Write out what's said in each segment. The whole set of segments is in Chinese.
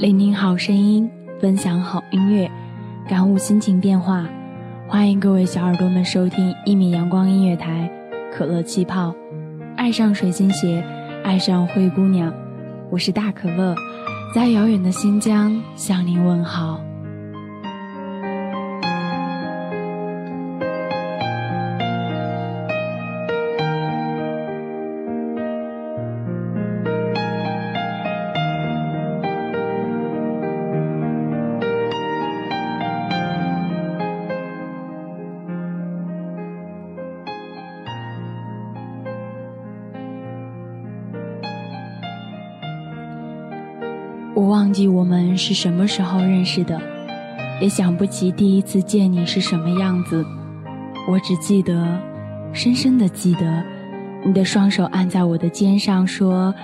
聆听好声音，分享好音乐，感悟心情变化。欢迎各位小耳朵们收听一米阳光音乐台，可乐气泡，爱上水晶鞋，爱上灰姑娘。我是大可乐，在遥远的新疆向您问好。我忘记我们是什么时候认识的，也想不起第一次见你是什么样子。我只记得，深深的记得，你的双手按在我的肩上，说：“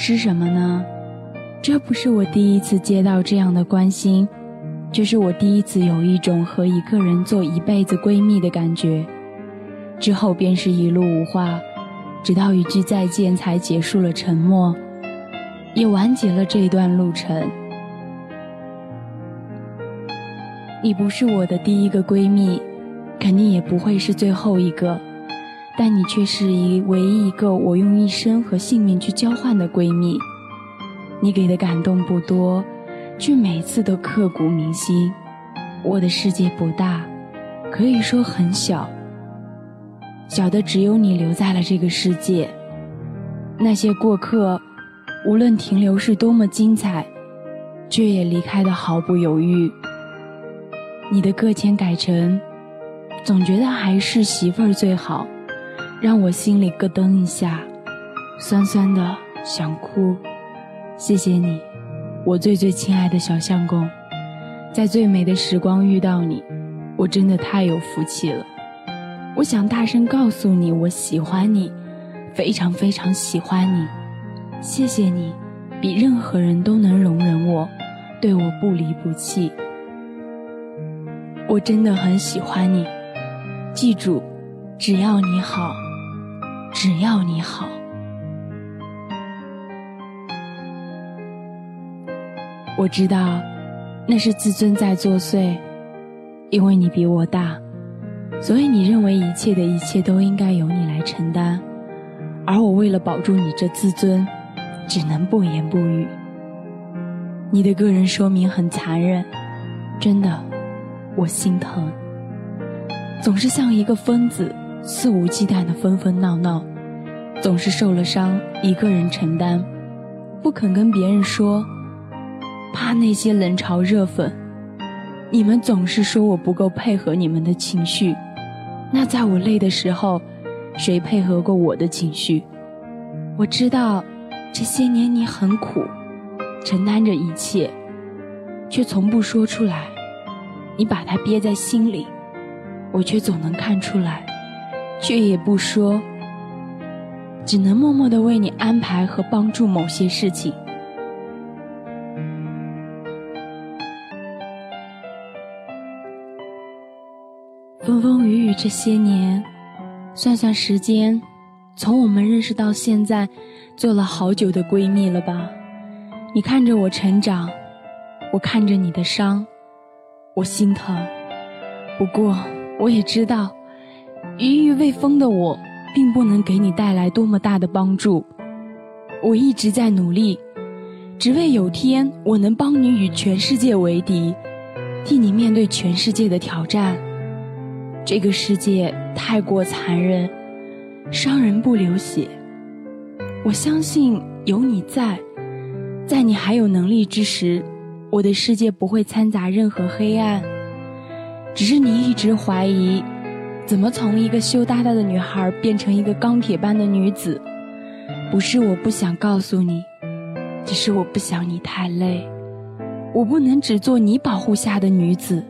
吃什么呢？”这不是我第一次接到这样的关心，这是我第一次有一种和一个人做一辈子闺蜜的感觉。之后便是一路无话，直到一句再见才结束了沉默。也完结了这一段路程。你不是我的第一个闺蜜，肯定也不会是最后一个，但你却是一唯一一个我用一生和性命去交换的闺蜜。你给的感动不多，却每次都刻骨铭心。我的世界不大，可以说很小，小的只有你留在了这个世界。那些过客。无论停留是多么精彩，却也离开的毫不犹豫。你的搁浅改成，总觉得还是媳妇儿最好，让我心里咯噔一下，酸酸的想哭。谢谢你，我最最亲爱的小相公，在最美的时光遇到你，我真的太有福气了。我想大声告诉你，我喜欢你，非常非常喜欢你。谢谢你，比任何人都能容忍我，对我不离不弃。我真的很喜欢你，记住，只要你好，只要你好。我知道，那是自尊在作祟，因为你比我大，所以你认为一切的一切都应该由你来承担，而我为了保住你这自尊。只能不言不语。你的个人说明很残忍，真的，我心疼。总是像一个疯子，肆无忌惮的纷纷闹闹，总是受了伤一个人承担，不肯跟别人说，怕那些冷嘲热讽。你们总是说我不够配合你们的情绪，那在我累的时候，谁配合过我的情绪？我知道。这些年你很苦，承担着一切，却从不说出来。你把它憋在心里，我却总能看出来，却也不说，只能默默的为你安排和帮助某些事情。风风雨雨这些年，算算时间，从我们认识到现在。做了好久的闺蜜了吧？你看着我成长，我看着你的伤，我心疼。不过我也知道，余欲未丰的我，并不能给你带来多么大的帮助。我一直在努力，只为有天我能帮你与全世界为敌，替你面对全世界的挑战。这个世界太过残忍，伤人不流血。我相信有你在，在你还有能力之时，我的世界不会掺杂任何黑暗。只是你一直怀疑，怎么从一个羞答答的女孩变成一个钢铁般的女子？不是我不想告诉你，只是我不想你太累。我不能只做你保护下的女子，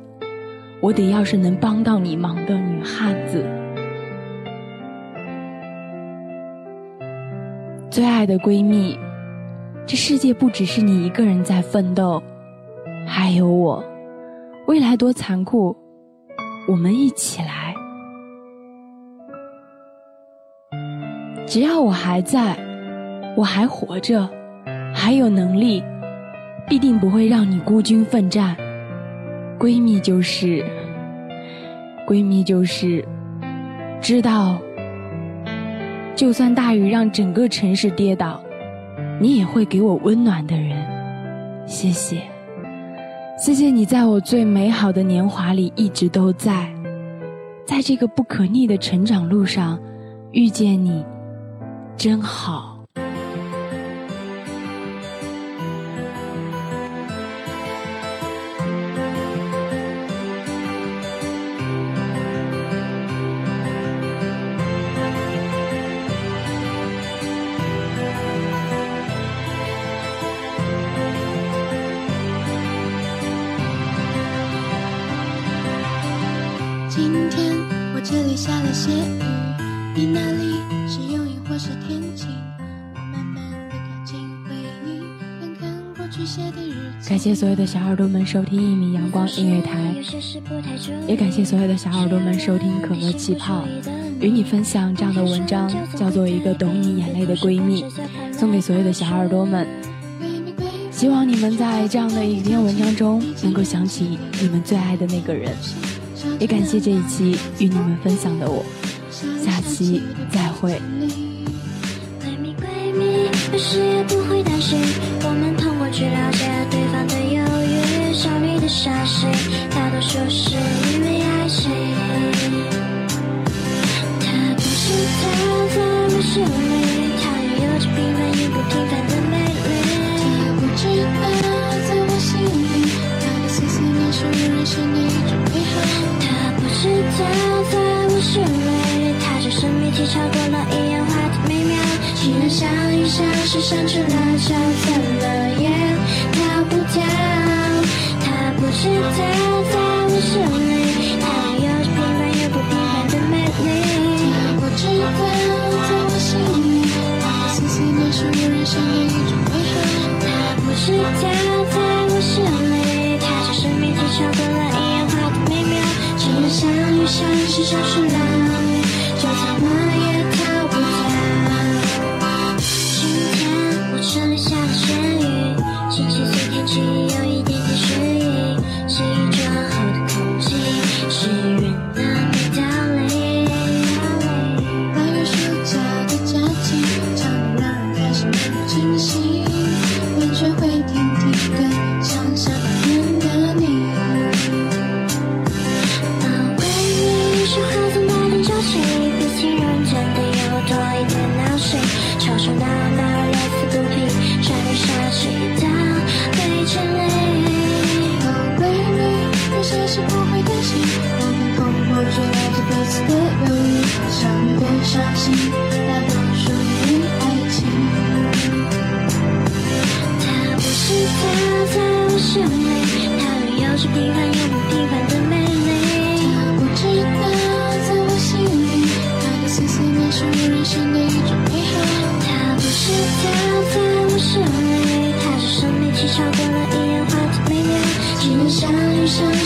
我得要是能帮到你忙的女汉子。最爱的闺蜜，这世界不只是你一个人在奋斗，还有我。未来多残酷，我们一起来。只要我还在，我还活着，还有能力，必定不会让你孤军奋战。闺蜜就是，闺蜜就是，知道，就算大雨让整个城市跌倒，你也会给我温暖的人。谢谢，谢谢你在我最美好的年华里一直都在，在这个不可逆的成长路上，遇见你，真好。下了些雨你那里是忧郁或是天晴我慢慢的靠近回忆感谢所有的小耳朵们收听一米阳光音乐台，也感谢所有的小耳朵们收听可乐气泡，与你分享这样的文章，叫做一个懂你眼泪的闺蜜，送给所有的小耳朵们。希望你们在这样的一篇文章中，能够想起你们最爱的那个人。也感谢这一期与你们分享的我，下期再会。去了解对方的犹豫，少女的傻谁，大多数是因为爱谁。他不是他在我心里，像是消失了。